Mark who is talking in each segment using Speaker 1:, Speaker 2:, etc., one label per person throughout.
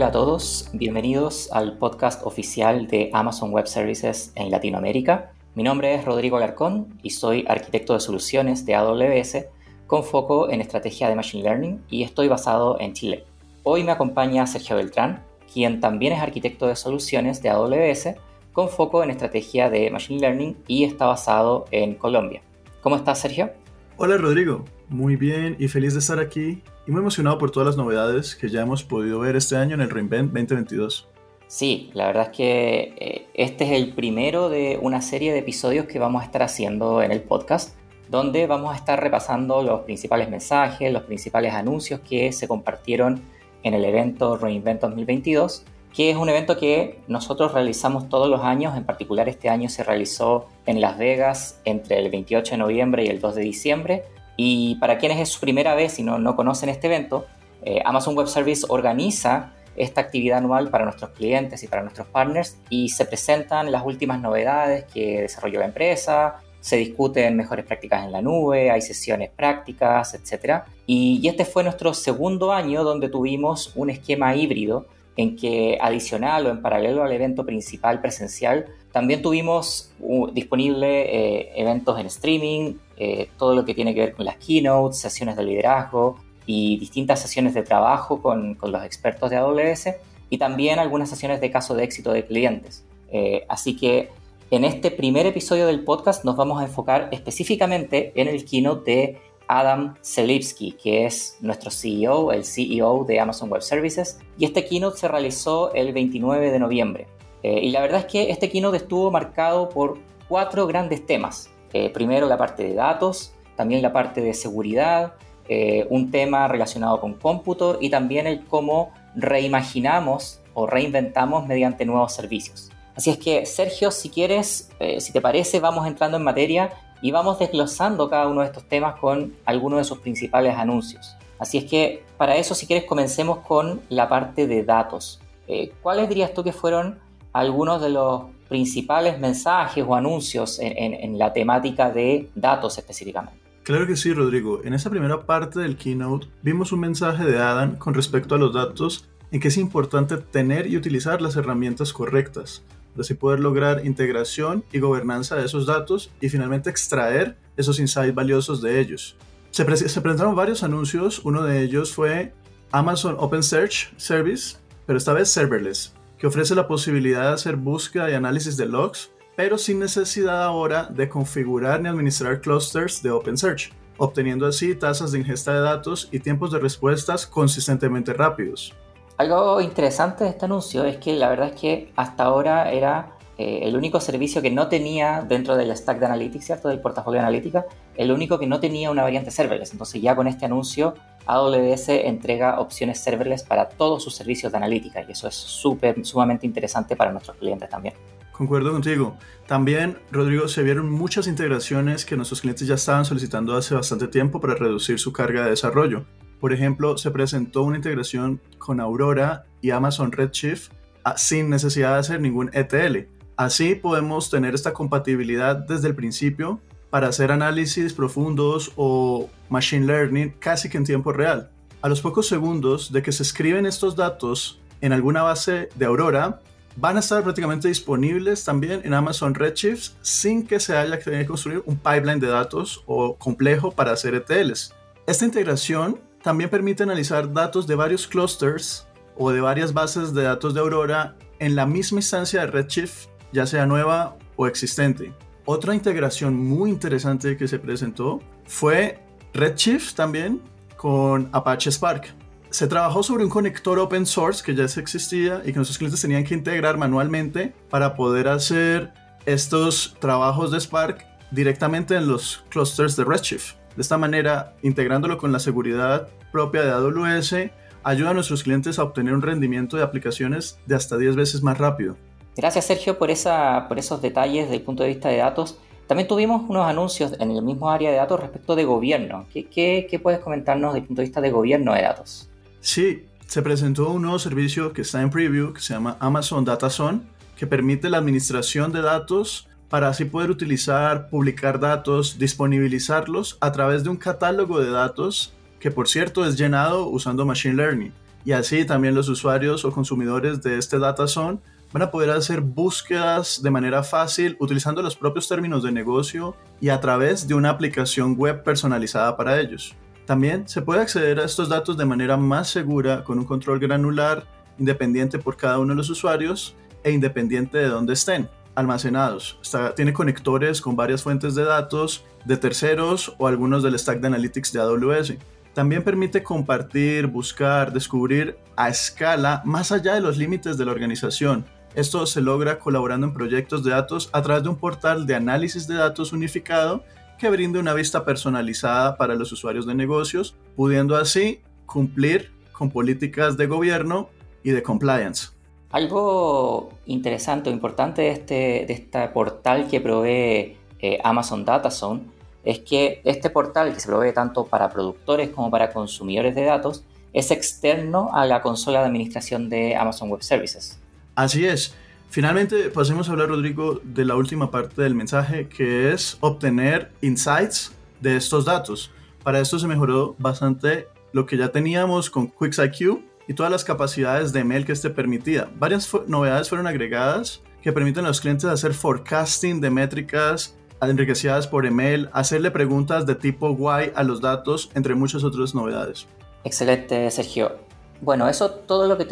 Speaker 1: Hola a todos, bienvenidos al podcast oficial de Amazon Web Services en Latinoamérica. Mi nombre es Rodrigo Alarcón y soy arquitecto de soluciones de AWS con foco en estrategia de Machine Learning y estoy basado en Chile. Hoy me acompaña Sergio Beltrán, quien también es arquitecto de soluciones de AWS con foco en estrategia de Machine Learning y está basado en Colombia. ¿Cómo estás, Sergio?
Speaker 2: Hola, Rodrigo. Muy bien y feliz de estar aquí y muy emocionado por todas las novedades que ya hemos podido ver este año en el Reinvent 2022.
Speaker 1: Sí, la verdad es que eh, este es el primero de una serie de episodios que vamos a estar haciendo en el podcast, donde vamos a estar repasando los principales mensajes, los principales anuncios que se compartieron en el evento Reinvent 2022, que es un evento que nosotros realizamos todos los años, en particular este año se realizó en Las Vegas entre el 28 de noviembre y el 2 de diciembre, y para quienes es su primera vez y no, no conocen este evento, eh, Amazon Web Service organiza esta actividad anual para nuestros clientes y para nuestros partners y se presentan las últimas novedades que desarrolló la empresa, se discuten mejores prácticas en la nube, hay sesiones prácticas, etc. Y, y este fue nuestro segundo año donde tuvimos un esquema híbrido en que adicional o en paralelo al evento principal presencial, también tuvimos uh, disponible eh, eventos en streaming, eh, todo lo que tiene que ver con las keynotes, sesiones de liderazgo y distintas sesiones de trabajo con, con los expertos de AWS y también algunas sesiones de caso de éxito de clientes. Eh, así que en este primer episodio del podcast nos vamos a enfocar específicamente en el keynote de Adam Selipsky, que es nuestro CEO, el CEO de Amazon Web Services. Y este keynote se realizó el 29 de noviembre. Eh, y la verdad es que este keynote estuvo marcado por cuatro grandes temas. Eh, primero la parte de datos, también la parte de seguridad, eh, un tema relacionado con cómputo y también el cómo reimaginamos o reinventamos mediante nuevos servicios. Así es que, Sergio, si quieres, si te parece, vamos entrando en materia y vamos desglosando cada uno de estos temas con algunos de sus principales anuncios. Así es que para eso, si quieres, comencemos con la parte de datos. Eh, ¿Cuáles dirías tú que fueron algunos de los principales mensajes o anuncios en, la temática de datos específicamente?
Speaker 2: Claro que sí, Rodrigo. En esa primera parte del keynote vimos un mensaje de Adam con respecto a los datos en que es importante tener y utilizar las herramientas correctas de así poder lograr integración y gobernanza de esos datos y finalmente extraer esos insights valiosos de ellos. Se, se presentaron varios anuncios, uno de ellos fue Amazon Open Search Service, pero esta vez serverless, que ofrece la posibilidad de hacer búsqueda y análisis de logs, pero sin necesidad ahora de configurar ni administrar clusters de Open Search, obteniendo así tasas de ingesta de datos y tiempos de respuestas consistentemente rápidos.
Speaker 1: Algo interesante de este anuncio es que la verdad es que hasta ahora era eh, el único servicio que no tenía dentro del stack de Analytics, ¿cierto? Del portafolio de analítica, el único que no tenía una variante serverless. Entonces ya con este anuncio AWS entrega opciones serverless para todos sus servicios de analítica y eso es súper, sumamente interesante para nuestros clientes también.
Speaker 2: Concuerdo contigo. También, Rodrigo, se vieron muchas integraciones que nuestros clientes ya estaban solicitando hace bastante tiempo para reducir su carga de desarrollo. Por ejemplo, se presentó una integración con Aurora y Amazon Redshift ah, sin necesidad de hacer ningún ETL. Así podemos tener esta compatibilidad desde el principio para hacer análisis profundos o machine learning casi que en tiempo real. A los pocos segundos de que se escriben estos datos en alguna base de Aurora, van a estar prácticamente disponibles también en Amazon Redshift sin que se haya que construir un pipeline de datos o complejo para hacer ETLs. Esta integración también permite analizar datos de varios clusters o de varias bases de datos de Aurora en la misma instancia de Redshift, ya sea nueva o existente. Otra integración muy interesante que se presentó fue Redshift también con Apache Spark. Se trabajó sobre un conector open source que ya existía y que nuestros clientes tenían que integrar manualmente para poder hacer estos trabajos de Spark directamente en los clusters de Redshift. De esta manera, integrándolo con la seguridad propia de AWS, ayuda a nuestros clientes a obtener un rendimiento de aplicaciones de hasta 10 veces más rápido.
Speaker 1: Gracias Sergio por, esa, por esos detalles desde el punto de vista de datos. También tuvimos unos anuncios en el mismo área de datos respecto de gobierno. ¿Qué, qué, puedes comentarnos desde el punto de vista de gobierno de datos?
Speaker 2: Sí, se presentó un nuevo servicio que está en preview que se llama Amazon Data Zone, que permite la administración de datos para así poder utilizar, publicar datos, disponibilizarlos a través de un catálogo de datos que por cierto es llenado usando Machine Learning. y así también los usuarios o consumidores de este data zone van a poder hacer búsquedas de manera fácil utilizando los propios términos de negocio y a través de una aplicación web personalizada para ellos. También se puede acceder a estos datos de manera más segura con un control granular independiente por cada uno de los usuarios e independiente de dónde estén almacenados. tiene conectores con varias fuentes de datos de terceros o algunos del stack de Analytics de AWS. También permite compartir, buscar, descubrir a escala más allá de los límites de la organización. Esto se logra colaborando en proyectos de datos a través de un portal de análisis de datos unificado que brinde una vista personalizada para los usuarios de negocios, pudiendo así cumplir con políticas de gobierno y de compliance.
Speaker 1: Algo interesante o importante de este, de este portal que provee eh, Amazon DataZone es que este portal que se provee tanto para productores como para consumidores de datos es externo a la consola de administración de Amazon Web Services.
Speaker 2: Así es. Finalmente, pasemos a hablar, Rodrigo, de la última parte del mensaje, que es obtener insights de estos datos. Para esto se mejoró bastante lo que ya teníamos con QuicksIQ y todas las capacidades de mail que esté permitida. Varias novedades fueron agregadas que permiten a los clientes hacer forecasting de métricas enriquecidas por email, hacerle preguntas de tipo why a los datos, entre muchas otras novedades.
Speaker 1: Excelente, Sergio. Bueno, eso todo lo que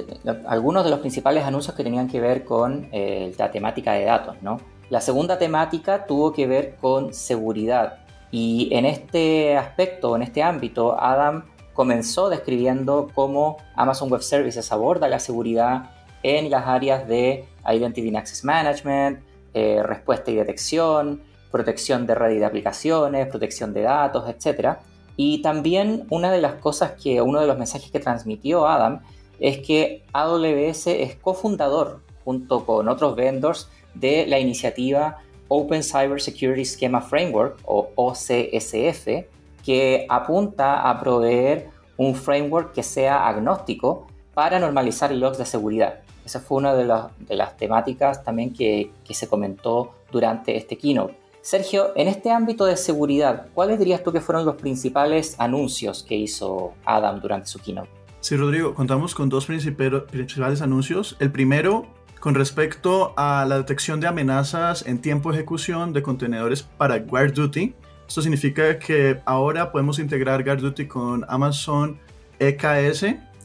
Speaker 1: algunos de los principales anuncios que tenían que ver con eh, la temática de datos, ¿no? La segunda temática tuvo que ver con seguridad y en este aspecto, en este ámbito, Adam comenzó describiendo cómo Amazon Web Services aborda la seguridad en las áreas de Identity and Access Management, eh, respuesta y detección, protección de red y de aplicaciones, protección de datos, etc. Y también una de las cosas que, uno de los mensajes que transmitió Adam es que AWS es cofundador junto con otros vendors de la iniciativa Open Cyber Security Schema Framework o OCSF, que apunta a proveer un framework que sea agnóstico para normalizar logs de seguridad. Esa fue una de, las temáticas también que, que se comentó durante este keynote. Sergio, en este ámbito de seguridad, ¿cuáles dirías tú que fueron los principales anuncios que hizo Adam durante su keynote?
Speaker 2: Sí, Rodrigo, contamos con dos principales anuncios. El primero, con respecto a la detección de amenazas en tiempo de ejecución de contenedores para GuardDuty. Esto significa que ahora podemos integrar GuardDuty con Amazon EKS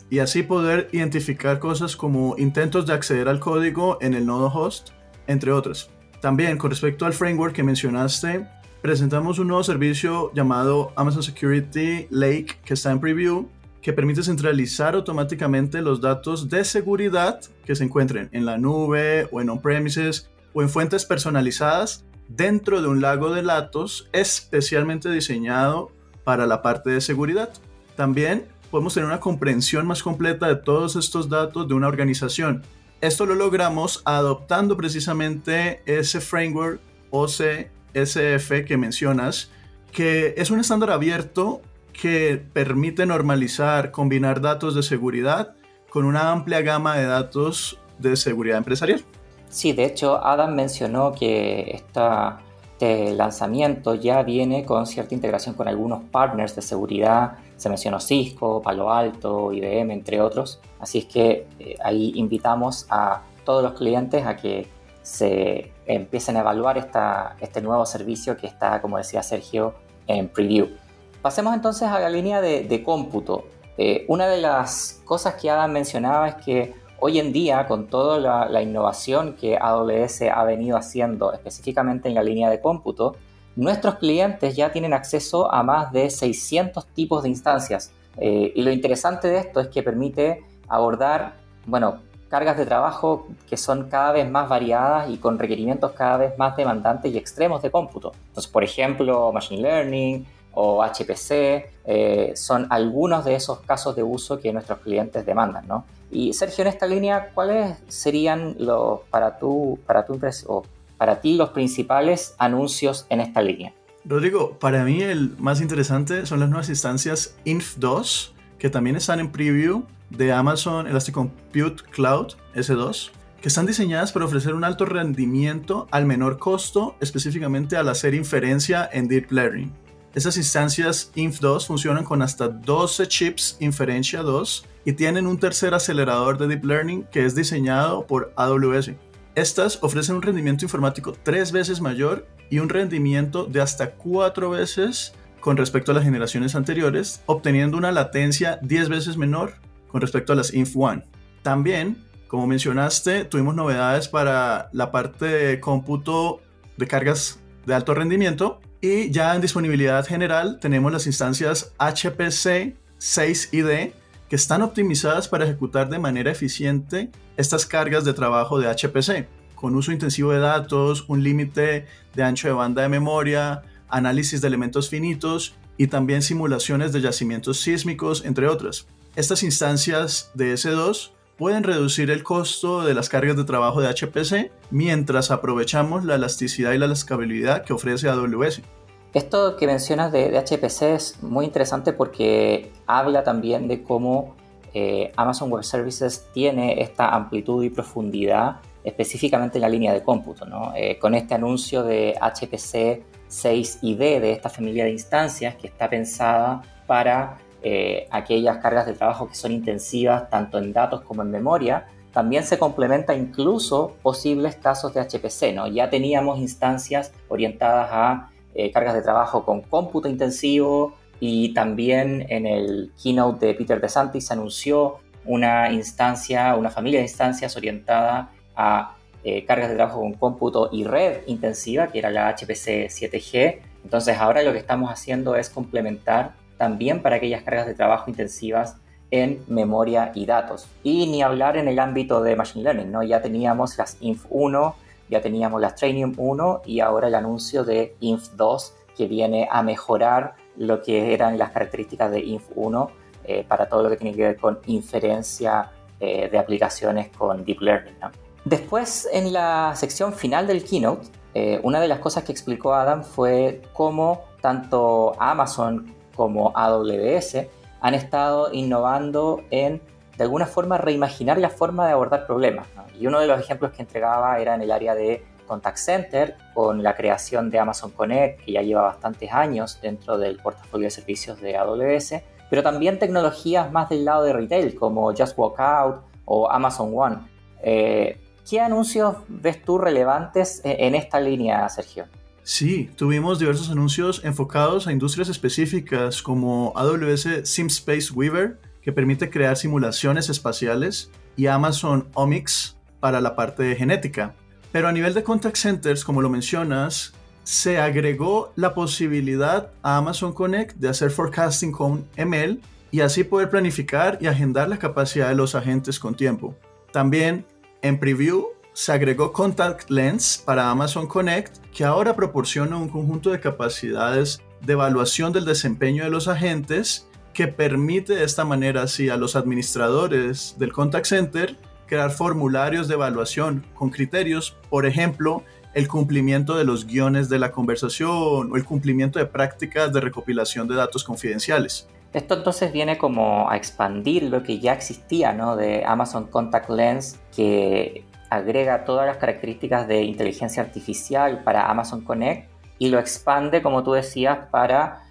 Speaker 2: y así poder identificar cosas como intentos de acceder al código en el nodo host, entre otras. También con respecto al framework que mencionaste, presentamos un nuevo servicio llamado Amazon Security Lake que está en preview, que permite centralizar automáticamente los datos de seguridad que se encuentren en la nube o en on-premises o en fuentes personalizadas dentro de un lago de datos especialmente diseñado para la parte de seguridad. También podemos tener una comprensión más completa de todos estos datos de una organización esto lo logramos adoptando precisamente ese framework OCSF que mencionas, que es un estándar abierto que permite normalizar, combinar datos de seguridad con una amplia gama de datos de seguridad empresarial.
Speaker 1: Sí, de hecho, Adam mencionó que este lanzamiento ya viene con cierta integración con algunos partners de seguridad se mencionó Cisco, Palo Alto, IBM, entre otros. Así es que eh, ahí invitamos a todos los clientes a que se empiecen a evaluar este nuevo servicio que está, como decía Sergio, en preview. Pasemos entonces a la línea de, cómputo. Eh, una de las cosas que Adam mencionaba es que hoy en día, con toda la, la innovación que AWS ha venido haciendo específicamente en la línea de cómputo, nuestros clientes ya tienen acceso a más de 600 tipos de instancias. Eh, y lo interesante de esto es que permite abordar, bueno, cargas de trabajo que son cada vez más variadas y con requerimientos cada vez más demandantes y extremos de cómputo. Entonces, por ejemplo, Machine Learning o HPC eh, son algunos de esos casos de uso que nuestros clientes demandan, ¿no? Y Sergio, en esta línea, ¿cuáles serían los, para tu, para tu impresión, para ti los principales anuncios en esta línea?
Speaker 2: Rodrigo, para mí el más interesante son las nuevas instancias Inf2, que también están en preview de Amazon Elastic Compute Cloud S2, que están diseñadas para ofrecer un alto rendimiento al menor costo, específicamente al hacer inferencia en Deep Learning. Esas instancias INF2 funcionan con hasta 12 chips Inferencia 2 y tienen un tercer acelerador de Deep Learning que es diseñado por AWS. Estas ofrecen un rendimiento informático tres veces mayor y un rendimiento de hasta cuatro veces con respecto a las generaciones anteriores, obteniendo una latencia 10 veces menor con respecto a las INF1. También, como mencionaste, tuvimos novedades para la parte de cómputo de cargas de alto rendimiento y ya en disponibilidad general tenemos las instancias HPC 6ID que están optimizadas para ejecutar de manera eficiente estas cargas de trabajo de HPC, con uso intensivo de datos, un límite de ancho de banda de memoria, análisis de elementos finitos y también simulaciones de yacimientos sísmicos, entre otras. Estas instancias de S2 pueden reducir el costo de las cargas de trabajo de HPC mientras aprovechamos la elasticidad y la escalabilidad que ofrece AWS.
Speaker 1: Esto que mencionas de, HPC es muy interesante porque habla también de cómo eh, Amazon Web Services tiene esta amplitud y profundidad específicamente en la línea de cómputo. Eh, con este anuncio de HPC 6ID de esta familia de instancias que está pensada para eh, aquellas cargas de trabajo que son intensivas tanto en datos como en memoria, también se complementa incluso posibles casos de HPC. ¿no? Ya teníamos instancias orientadas a eh, cargas de trabajo con cómputo intensivo y también en el keynote de Peter DeSantis se anunció una instancia, una familia de instancias orientada a eh, cargas de trabajo con cómputo y red intensiva, que era la HPC 7G. Entonces ahora lo que estamos haciendo es complementar también para aquellas cargas de trabajo intensivas en memoria y datos. Y ni hablar en el ámbito de Machine Learning, ¿no? Ya teníamos las INF1, ya teníamos las Trainium 1 y ahora el anuncio de INF2 que viene a mejorar lo que eran las características de INF1 eh, para todo lo que tiene que ver con inferencia eh, de aplicaciones con Deep Learning. ¿no? Después, en la sección final del keynote, eh, una de las cosas que explicó Adam fue cómo tanto Amazon como AWS han estado innovando en, de alguna forma, reimaginar la forma de abordar problemas. Y uno de los ejemplos que entregaba era en el área de contact center, con la creación de Amazon Connect, que ya lleva bastantes años dentro del portafolio de servicios de AWS, pero también tecnologías más del lado de retail, como Just Walk Out o Amazon One. Eh, ¿Qué anuncios ves tú relevantes e-, en esta línea, Sergio?
Speaker 2: Sí, tuvimos diversos anuncios enfocados a industrias específicas como AWS SimSpace Weaver, que permite crear simulaciones espaciales, y Amazon Omics para la parte de genética. Pero a nivel de contact centers, como lo mencionas, se agregó la posibilidad a Amazon Connect de hacer forecasting con ML y así poder planificar y agendar la capacidad de los agentes con tiempo. También en preview se agregó Contact Lens para Amazon Connect, que ahora proporciona un conjunto de capacidades de evaluación del desempeño de los agentes que permite de esta manera así a los administradores del contact center crear formularios de evaluación con criterios, por ejemplo, el cumplimiento de los guiones de la conversación o el cumplimiento de prácticas de recopilación de datos confidenciales.
Speaker 1: Esto entonces viene como a expandir lo que ya existía, ¿no? De Amazon Contact Lens, que agrega todas las características de inteligencia artificial para Amazon Connect y lo expande, como tú decías, para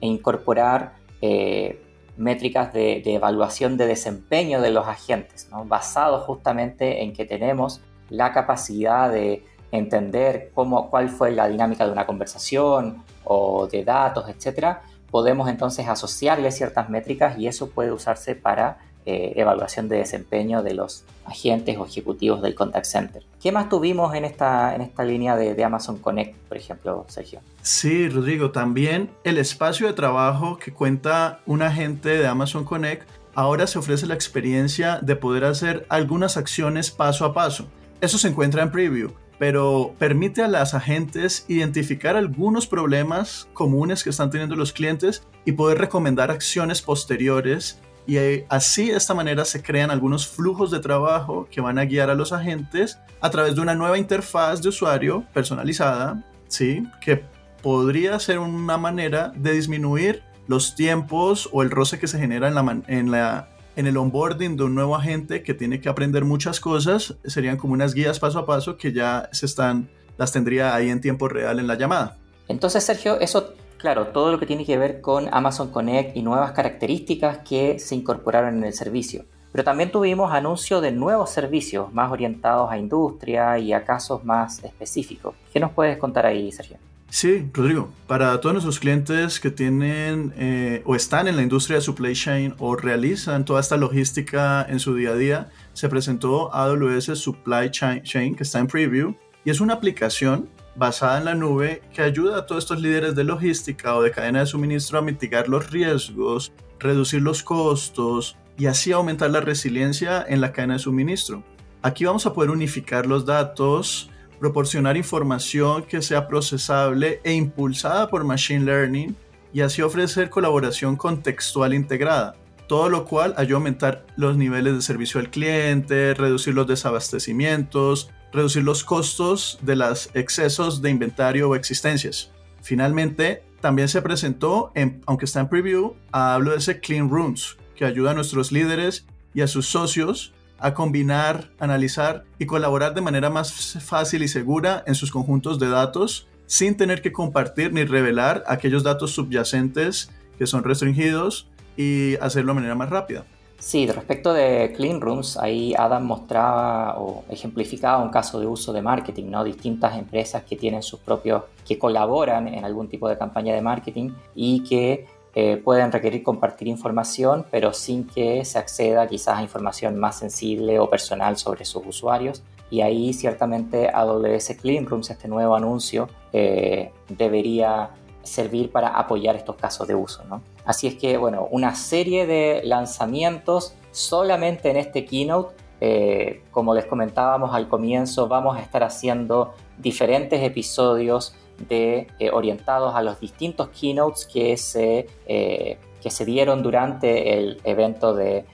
Speaker 1: incorporar eh, métricas de, evaluación de desempeño de los agentes, ¿no? basado justamente en que tenemos la capacidad de entender cómo, cuál fue la dinámica de una conversación o de datos, etcétera, podemos entonces asociarle ciertas métricas y eso puede usarse para eh, evaluación de desempeño de los agentes o ejecutivos del contact center. ¿Qué más tuvimos en esta, en esta línea de, Amazon Connect, por ejemplo, Sergio?
Speaker 2: Sí, Rodrigo, también el espacio de trabajo que cuenta un agente de Amazon Connect, ahora se ofrece la experiencia de poder hacer algunas acciones paso a paso. Eso se encuentra en preview pero permite a las agentes identificar algunos problemas comunes que están teniendo los clientes y poder recomendar acciones posteriores y eh, así de esta manera se crean algunos flujos de trabajo que van a guiar a los agentes a través de una nueva interfaz de usuario personalizada, ¿sí? que podría ser una manera de disminuir los tiempos o el roce que se genera en la, en la en el onboarding de un nuevo agente que tiene que aprender muchas cosas, serían como unas guías paso a paso que ya se están, las tendría ahí en tiempo real en la llamada.
Speaker 1: Entonces, Sergio, eso Claro, todo lo que tiene que ver con Amazon Connect y nuevas características que se incorporaron en el servicio. Pero también tuvimos anuncios de nuevos servicios más orientados a industria y a casos más específicos. ¿Qué nos puedes contar ahí, Sergio?
Speaker 2: Sí, Rodrigo, para todos nuestros clientes que tienen eh, o están en la industria de supply chain o realizan toda esta logística en su día a día, se presentó AWS Supply Chain que está en preview y es una aplicación basada en la nube que ayuda a todos estos líderes de logística o de cadena de suministro a mitigar los riesgos, reducir los costos y así aumentar la resiliencia en la cadena de suministro. Aquí vamos a poder unificar los datos, proporcionar información que sea procesable e impulsada por Machine Learning y así ofrecer colaboración contextual integrada, todo lo cual ayuda a aumentar los niveles de servicio al cliente, reducir los desabastecimientos, reducir los costos de los excesos de inventario o existencias. Finalmente, también se presentó, aunque está en preview, a AWS Clean Rooms, que ayuda a nuestros líderes y a sus socios a combinar, analizar y colaborar de manera más fácil y segura en sus conjuntos de datos sin tener que compartir ni revelar aquellos datos subyacentes que son restringidos y hacerlo de manera más rápida.
Speaker 1: Sí, respecto de Clean Rooms, ahí Adam mostraba o ejemplificaba un caso de uso de marketing, ¿no? Distintas empresas que tienen sus propios, que colaboran en algún tipo de campaña de marketing y que eh, pueden requerir compartir información, pero sin que se acceda quizás a información más sensible o personal sobre sus usuarios. Y ahí ciertamente AWS Cleanrooms, este nuevo anuncio, eh, debería servir para apoyar estos casos de uso. Así es que, bueno, una serie de lanzamientos solamente en este keynote. Eh, como les comentábamos al comienzo, vamos a estar haciendo diferentes episodios de, eh, orientados a los distintos keynotes que se, eh, que se dieron durante el evento de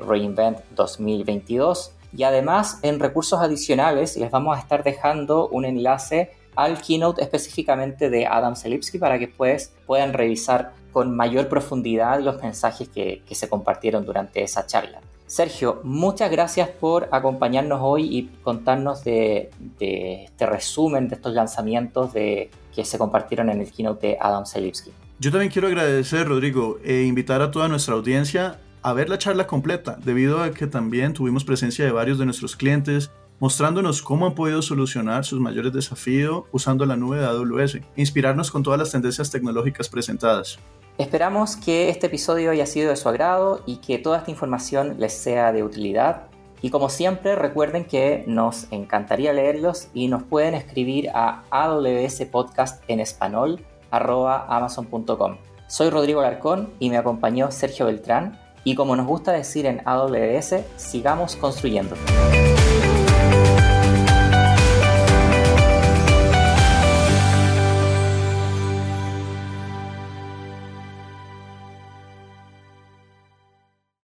Speaker 1: Reinvent 2022. Y además, en recursos adicionales, les vamos a estar dejando un enlace al keynote específicamente de Adam Selipsky para que pues, puedan revisar con mayor profundidad los mensajes que se compartieron durante esa charla. Sergio, muchas gracias por acompañarnos hoy y contarnos de, este resumen de estos lanzamientos de, que se compartieron en el keynote de Adam Selipsky.
Speaker 2: Yo también quiero agradecer, Rodrigo, e invitar a toda nuestra audiencia a ver la charla completa, debido a que también tuvimos presencia de varios de nuestros clientes mostrándonos cómo han podido solucionar sus mayores desafíos usando la nube de AWS, inspirarnos con todas las tendencias tecnológicas presentadas.
Speaker 1: Esperamos que este episodio haya sido de su agrado y que toda esta información les sea de utilidad. Y como siempre, recuerden que nos encantaría leerlos y nos pueden escribir a podcast en español amazon.com. Soy Rodrigo Larcón y me acompañó Sergio Beltrán. Y como nos gusta decir en AWS, sigamos construyendo.